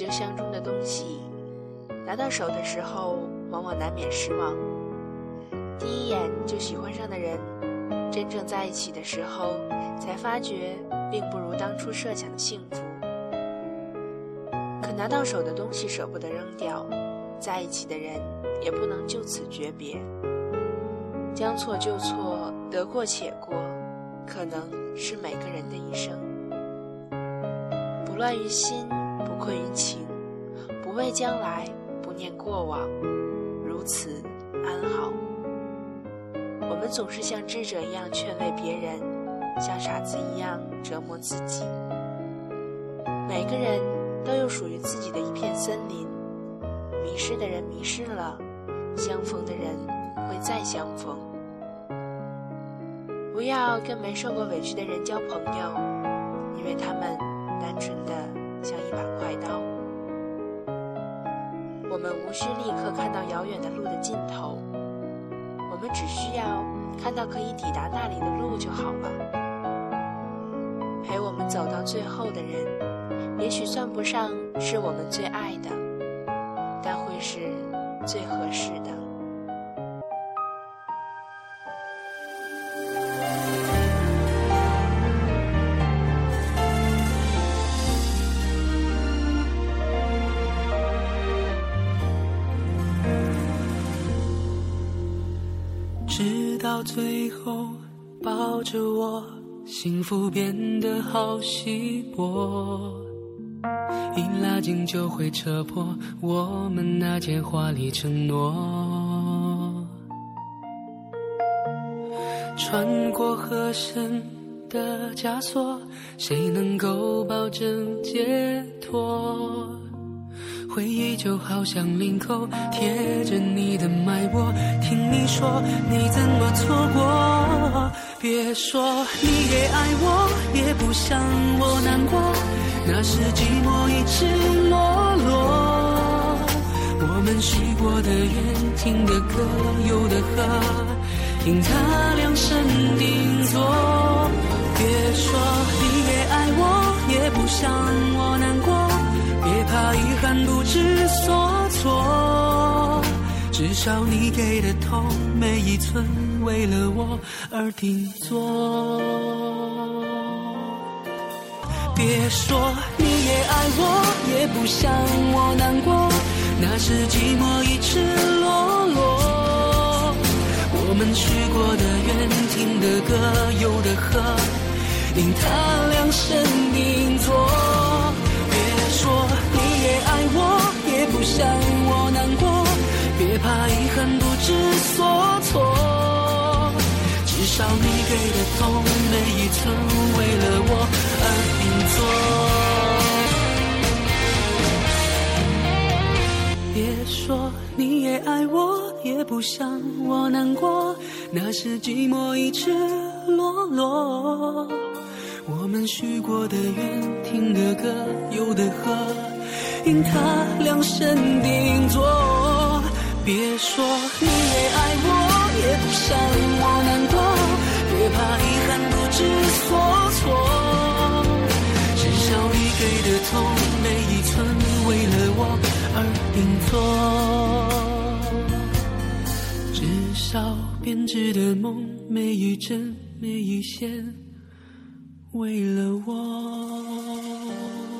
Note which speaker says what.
Speaker 1: 就相中的东西，拿到手的时候，往往难免失望。第一眼就喜欢上的人，真正在一起的时候，才发觉并不如当初设想的幸福。可拿到手的东西舍不得扔掉，在一起的人也不能就此诀别。将错就错，得过且过，可能是每个人的一生。不乱于心，不困于情，不畏将来，不念过往，如此安好。我们总是像智者一样劝慰别人，像傻子一样折磨自己。每个人都有属于自己的一片森林，迷失的人迷失了，相逢的人会再相逢。不要跟没受过委屈的人交朋友，因为他们无需立刻看到遥远的路的尽头。我们只需要看到可以抵达那里的路就好了。陪我们走到最后的人，也许算不上是我们最爱的，但会是最合适的。
Speaker 2: 直到最后，抱着我，幸福变得好稀薄。一拉近就会扯破我们那件华丽承诺。穿过合身的枷锁，谁能够保证解脱？回忆就好像领口贴着你的脉搏，听你说你怎么错过？别说你也爱我，也不想我难过，那是寂寞一直落落。我们许过的愿，听的歌，有的喝，因他量身定做。别说你也爱我，也不想。不知所措，至少你给的痛每一寸为了我而定做。别说你也爱我，也不想我难过，那是寂寞一直落落。我们许过的愿，听的歌，有的喝，因他少你给的痛每一寸为了我而定做。别说你也爱我，也不想我难过，那是寂寞一直落落。我们许过的愿，听的歌，有的喝，因他量身定做。别说你也爱我，也不想我难过，说至少编织的梦每一针每一线为了我。